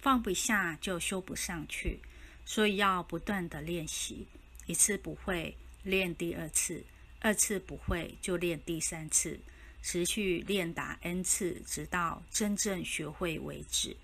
放不下就修不上去，所以要不断的练习，一次不会练第二次，二次不会就练第三次，持续练达 n 次，直到真正学会为止。